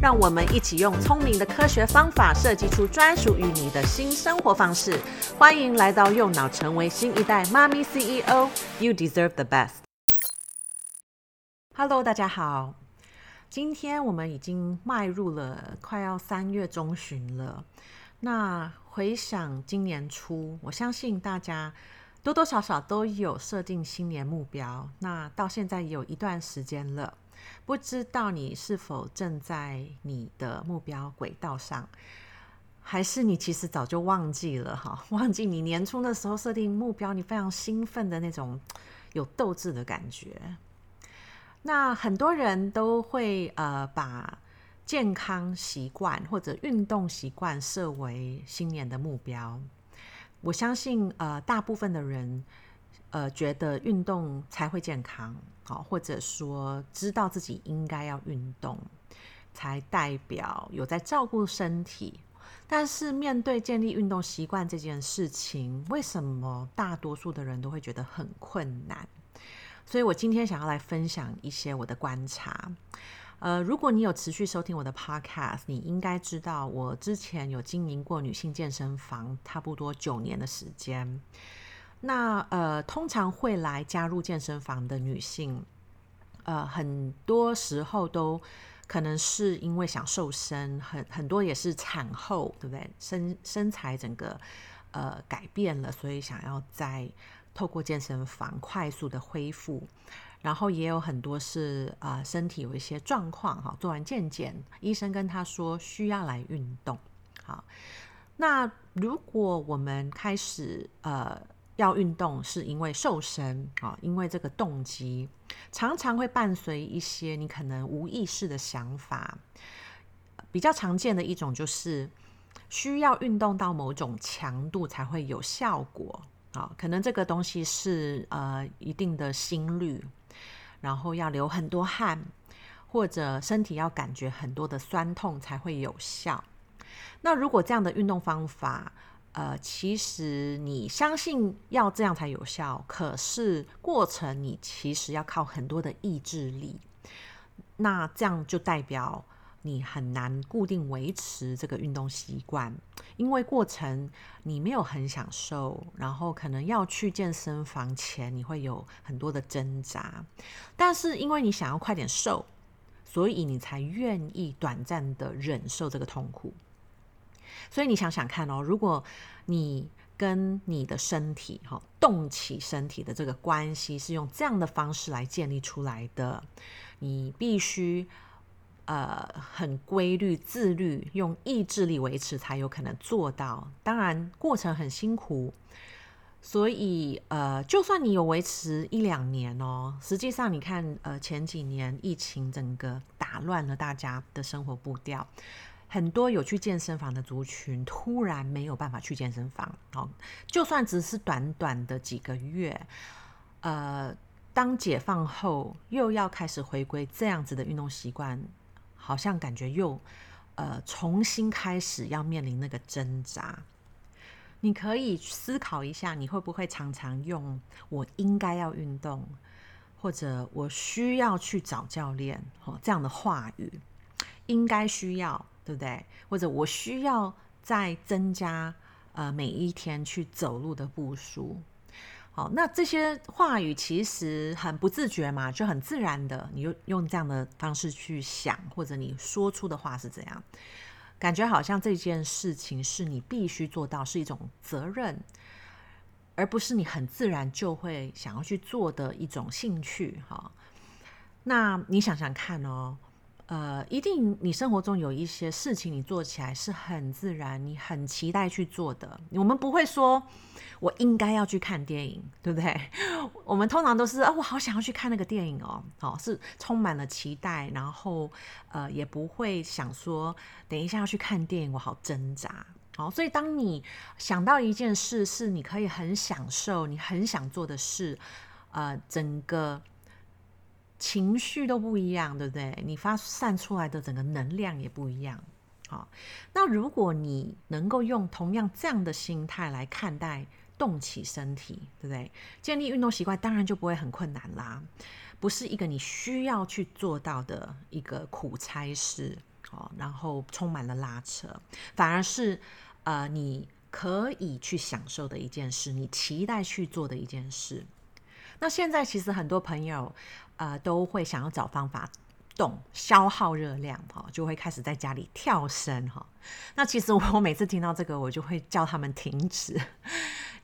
让我们一起用聪明的科学方法设计出专属于你的新生活方式。欢迎来到右脑，成为新一代妈咪 CEO。You deserve the best。Hello，大家好。今天我们已经迈入了快要三月中旬了。那回想今年初，我相信大家多多少少都有设定新年目标。那到现在有一段时间了。不知道你是否正在你的目标轨道上，还是你其实早就忘记了哈？忘记你年初的时候设定目标，你非常兴奋的那种有斗志的感觉。那很多人都会呃把健康习惯或者运动习惯设为新年的目标。我相信呃大部分的人。呃，觉得运动才会健康，好，或者说知道自己应该要运动，才代表有在照顾身体。但是面对建立运动习惯这件事情，为什么大多数的人都会觉得很困难？所以我今天想要来分享一些我的观察。呃，如果你有持续收听我的 podcast，你应该知道我之前有经营过女性健身房，差不多九年的时间。那呃，通常会来加入健身房的女性，呃，很多时候都可能是因为想瘦身，很很多也是产后，对不对？身身材整个呃改变了，所以想要再透过健身房快速的恢复。然后也有很多是啊、呃，身体有一些状况哈，做完健检，医生跟他说需要来运动。好，那如果我们开始呃。要运动是因为瘦身啊，因为这个动机常常会伴随一些你可能无意识的想法。比较常见的一种就是需要运动到某种强度才会有效果啊，可能这个东西是呃一定的心率，然后要流很多汗，或者身体要感觉很多的酸痛才会有效。那如果这样的运动方法，呃，其实你相信要这样才有效，可是过程你其实要靠很多的意志力，那这样就代表你很难固定维持这个运动习惯，因为过程你没有很享受，然后可能要去健身房前你会有很多的挣扎，但是因为你想要快点瘦，所以你才愿意短暂的忍受这个痛苦。所以你想想看哦，如果你跟你的身体哈动起身体的这个关系是用这样的方式来建立出来的，你必须呃很规律、自律，用意志力维持才有可能做到。当然过程很辛苦，所以呃就算你有维持一两年哦，实际上你看呃前几年疫情整个打乱了大家的生活步调。很多有去健身房的族群突然没有办法去健身房，哦，就算只是短短的几个月，呃，当解放后又要开始回归这样子的运动习惯，好像感觉又呃重新开始要面临那个挣扎。你可以思考一下，你会不会常常用“我应该要运动”或者“我需要去找教练”哦这样的话语，应该需要。对不对？或者我需要再增加呃每一天去走路的步数。好，那这些话语其实很不自觉嘛，就很自然的，你用用这样的方式去想，或者你说出的话是怎样，感觉好像这件事情是你必须做到，是一种责任，而不是你很自然就会想要去做的一种兴趣。哈，那你想想看哦。呃，一定你生活中有一些事情你做起来是很自然，你很期待去做的。我们不会说我应该要去看电影，对不对？我们通常都是啊，我好想要去看那个电影哦，好，是充满了期待，然后呃，也不会想说等一下要去看电影，我好挣扎。好，所以当你想到一件事是你可以很享受、你很想做的事，呃，整个。情绪都不一样，对不对？你发散出来的整个能量也不一样。好，那如果你能够用同样这样的心态来看待动起身体，对不对？建立运动习惯当然就不会很困难啦，不是一个你需要去做到的一个苦差事。好，然后充满了拉扯，反而是呃你可以去享受的一件事，你期待去做的一件事。那现在其实很多朋友。呃，都会想要找方法动，消耗热量哈，就会开始在家里跳绳哈。那其实我每次听到这个，我就会叫他们停止。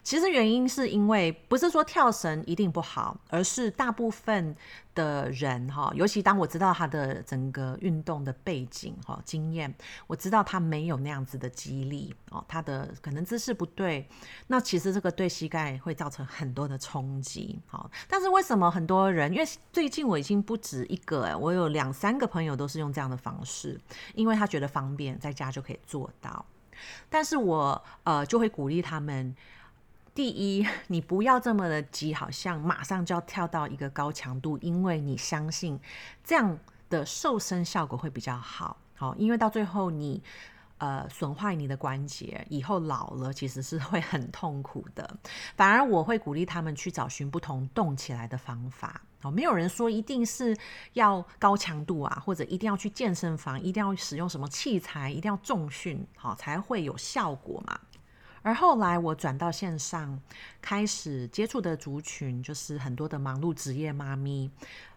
其实原因是因为不是说跳绳一定不好，而是大部分的人哈，尤其当我知道他的整个运动的背景哈经验，我知道他没有那样子的肌力哦，他的可能姿势不对，那其实这个对膝盖会造成很多的冲击。好，但是为什么很多人？因为最近我已经不止一个，我有两三个朋友都是用这样的方式，因为他觉得方便，在家就可以做到。但是我呃就会鼓励他们。第一，你不要这么的急，好像马上就要跳到一个高强度，因为你相信这样的瘦身效果会比较好。好，因为到最后你呃损坏你的关节，以后老了其实是会很痛苦的。反而我会鼓励他们去找寻不同动起来的方法。哦，没有人说一定是要高强度啊，或者一定要去健身房，一定要使用什么器材，一定要重训，好才会有效果嘛。而后来我转到线上，开始接触的族群就是很多的忙碌职业妈咪，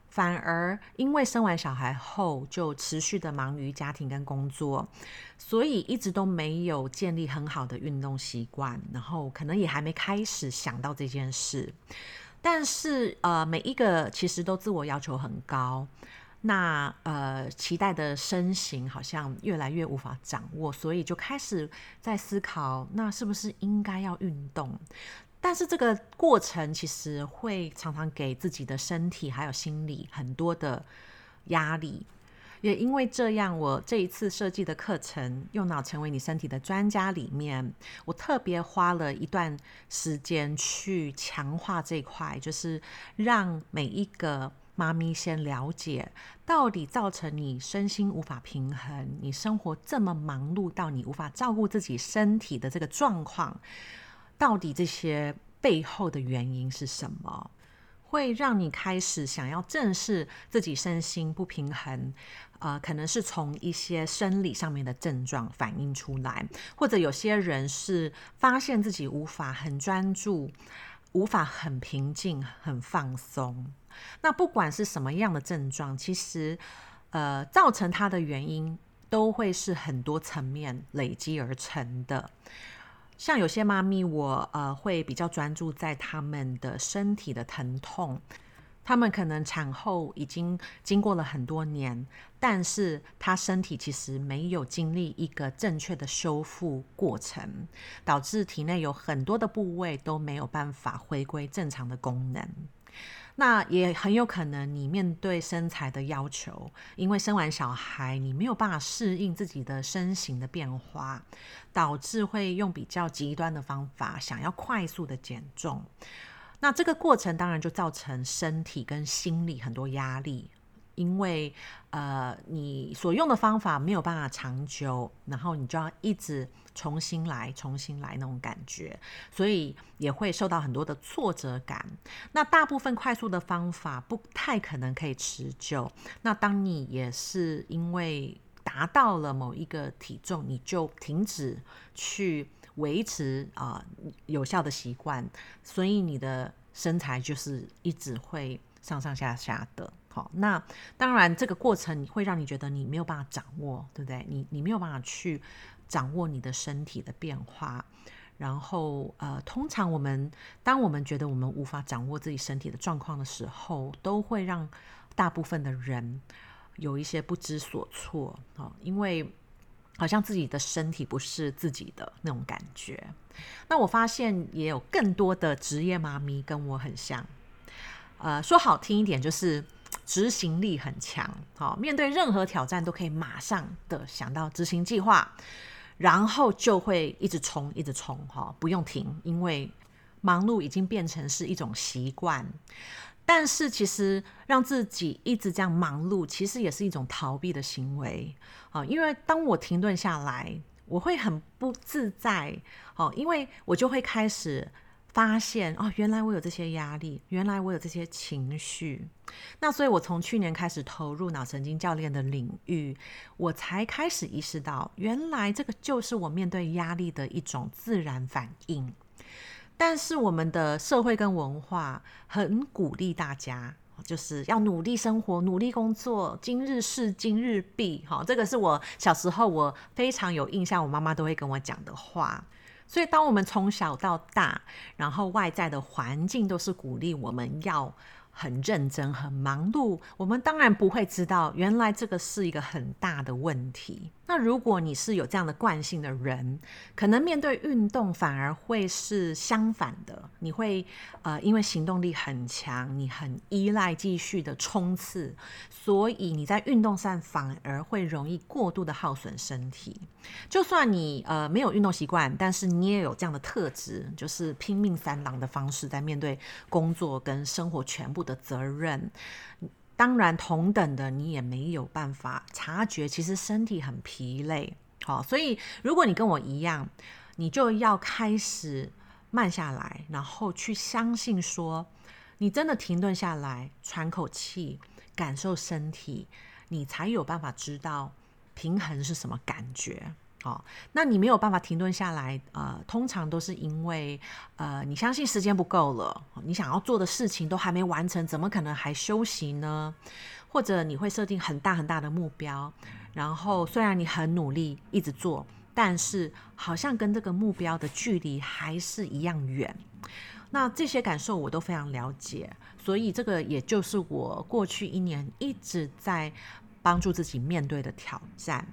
反而因为生完小孩后就持续的忙于家庭跟工作，所以一直都没有建立很好的运动习惯，然后可能也还没开始想到这件事。但是呃，每一个其实都自我要求很高。那呃，期待的身形好像越来越无法掌握，所以就开始在思考，那是不是应该要运动？但是这个过程其实会常常给自己的身体还有心理很多的压力。也因为这样，我这一次设计的课程《用脑成为你身体的专家》里面，我特别花了一段时间去强化这块，就是让每一个。妈咪先了解，到底造成你身心无法平衡，你生活这么忙碌到你无法照顾自己身体的这个状况，到底这些背后的原因是什么？会让你开始想要正视自己身心不平衡，呃，可能是从一些生理上面的症状反映出来，或者有些人是发现自己无法很专注，无法很平静、很放松。那不管是什么样的症状，其实，呃，造成它的原因都会是很多层面累积而成的。像有些妈咪我，我呃会比较专注在他们的身体的疼痛，他们可能产后已经经过了很多年，但是他身体其实没有经历一个正确的修复过程，导致体内有很多的部位都没有办法回归正常的功能。那也很有可能，你面对身材的要求，因为生完小孩，你没有办法适应自己的身形的变化，导致会用比较极端的方法，想要快速的减重。那这个过程当然就造成身体跟心理很多压力。因为呃，你所用的方法没有办法长久，然后你就要一直重新来、重新来那种感觉，所以也会受到很多的挫折感。那大部分快速的方法不太可能可以持久。那当你也是因为达到了某一个体重，你就停止去维持啊、有效的习惯，所以你的身材就是一直会上上下下的。好，那当然，这个过程会让你觉得你没有办法掌握，对不对？你你没有办法去掌握你的身体的变化。然后，呃，通常我们当我们觉得我们无法掌握自己身体的状况的时候，都会让大部分的人有一些不知所措哦，因为好像自己的身体不是自己的那种感觉。那我发现也有更多的职业妈咪跟我很像，呃，说好听一点就是执行力很强，好，面对任何挑战都可以马上的想到执行计划，然后就会一直冲，一直冲，哈，不用停，因为忙碌已经变成是一种习惯。但是其实让自己一直这样忙碌，其实也是一种逃避的行为啊。因为当我停顿下来，我会很不自在哦，因为我就会开始发现哦，原来我有这些压力，原来我有这些情绪。那所以，我从去年开始投入脑神经教练的领域，我才开始意识到，原来这个就是我面对压力的一种自然反应。但是我们的社会跟文化很鼓励大家，就是要努力生活、努力工作，今日事今日毕。哈，这个是我小时候我非常有印象，我妈妈都会跟我讲的话。所以，当我们从小到大，然后外在的环境都是鼓励我们要。很认真、很忙碌，我们当然不会知道，原来这个是一个很大的问题。那如果你是有这样的惯性的人，可能面对运动反而会是相反的。你会呃，因为行动力很强，你很依赖继续的冲刺，所以你在运动上反而会容易过度的耗损身体。就算你呃没有运动习惯，但是你也有这样的特质，就是拼命三郎的方式在面对工作跟生活全部的责任，当然同等的，你也没有办法察觉，其实身体很疲累。好，所以如果你跟我一样，你就要开始慢下来，然后去相信说，你真的停顿下来，喘口气，感受身体，你才有办法知道平衡是什么感觉。哦，那你没有办法停顿下来，呃，通常都是因为，呃，你相信时间不够了，你想要做的事情都还没完成，怎么可能还休息呢？或者你会设定很大很大的目标，然后虽然你很努力一直做，但是好像跟这个目标的距离还是一样远。那这些感受我都非常了解，所以这个也就是我过去一年一直在帮助自己面对的挑战。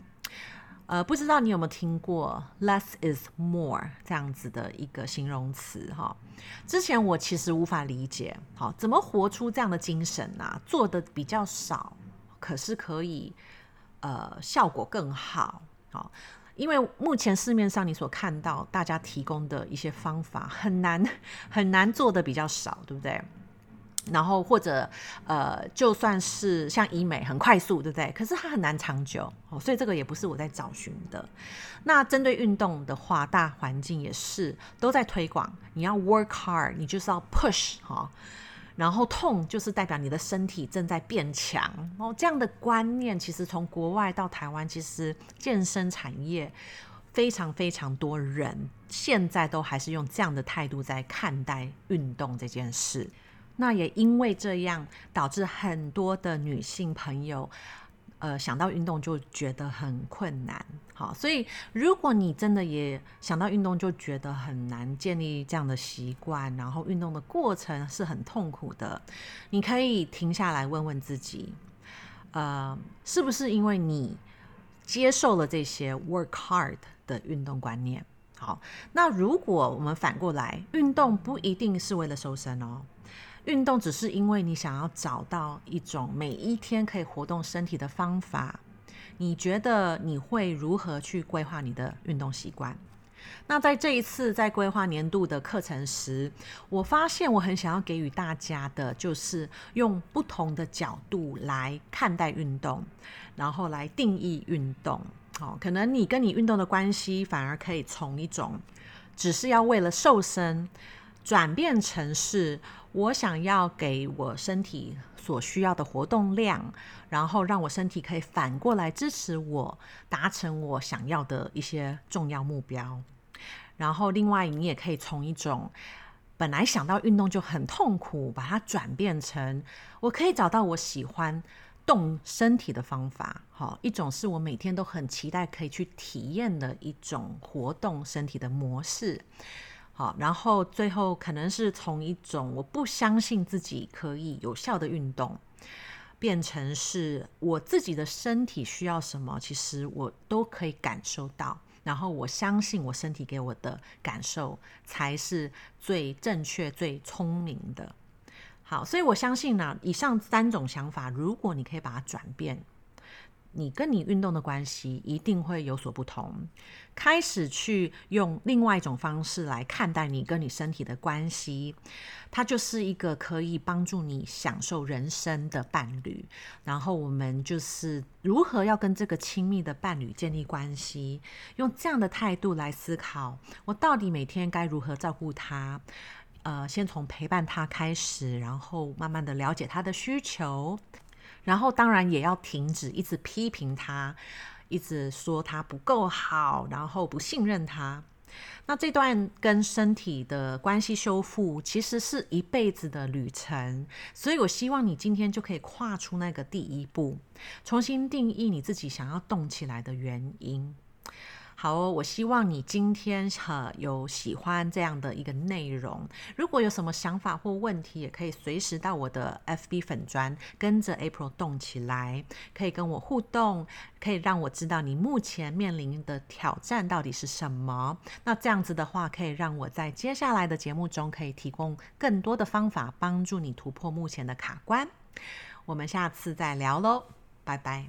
呃，不知道你有没有听过 “less is more” 这样子的一个形容词哈？之前我其实无法理解，好，怎么活出这样的精神呢、做的比较少，可是可以呃效果更好，好，因为目前市面上你所看到大家提供的一些方法很难很难做的比较少，对不对？然后或者呃，就算是像医美很快速，对不对？可是它很难长久哦，所以这个也不是我在找寻的。那针对运动的话，大环境也是都在推广，你要 work hard，你就是要 push 哈。然后痛就是代表你的身体正在变强哦。这样的观念其实从国外到台湾，其实健身产业非常非常多人现在都还是用这样的态度在看待运动这件事。那也因为这样，导致很多的女性朋友，呃，想到运动就觉得很困难。好，所以如果你真的也想到运动就觉得很难建立这样的习惯，然后运动的过程是很痛苦的，你可以停下来问问自己，呃，是不是因为你接受了这些 work hard 的运动观念？好，那如果我们反过来，运动不一定是为了瘦身哦。运动只是因为你想要找到一种每一天可以活动身体的方法，你觉得你会如何去规划你的运动习惯？那在这一次在规划年度的课程时，我发现我很想要给予大家的就是用不同的角度来看待运动，然后来定义运动。好，可能你跟你运动的关系反而可以从一种只是要为了瘦身，转变成是。我想要给我身体所需要的活动量，然后让我身体可以反过来支持我达成我想要的一些重要目标。然后，另外你也可以从一种本来想到运动就很痛苦，把它转变成我可以找到我喜欢动身体的方法。好，一种是我每天都很期待可以去体验的一种活动身体的模式。好，然后最后可能是从一种我不相信自己可以有效的运动，变成是我自己的身体需要什么，其实我都可以感受到。然后我相信我身体给我的感受才是最正确、最聪明的。好，所以我相信呢，以上三种想法，如果你可以把它转变。你跟你运动的关系一定会有所不同，开始去用另外一种方式来看待你跟你身体的关系，它就是一个可以帮助你享受人生的伴侣。然后我们就是如何要跟这个亲密的伴侣建立关系，用这样的态度来思考，我到底每天该如何照顾他？呃，先从陪伴他开始，然后慢慢的了解他的需求。然后当然也要停止一直批评他，一直说他不够好，然后不信任他。那这段跟身体的关系修复，其实是一辈子的旅程。所以我希望你今天就可以跨出那个第一步，重新定义你自己想要动起来的原因。好哦，我希望你今天哈有喜欢这样的一个内容。如果有什么想法或问题，也可以随时到我的 FB 粉砖，跟着 April 动起来，可以跟我互动，可以让我知道你目前面临的挑战到底是什么。那这样子的话，可以让我在接下来的节目中可以提供更多的方法，帮助你突破目前的卡关。我们下次再聊喽，拜拜。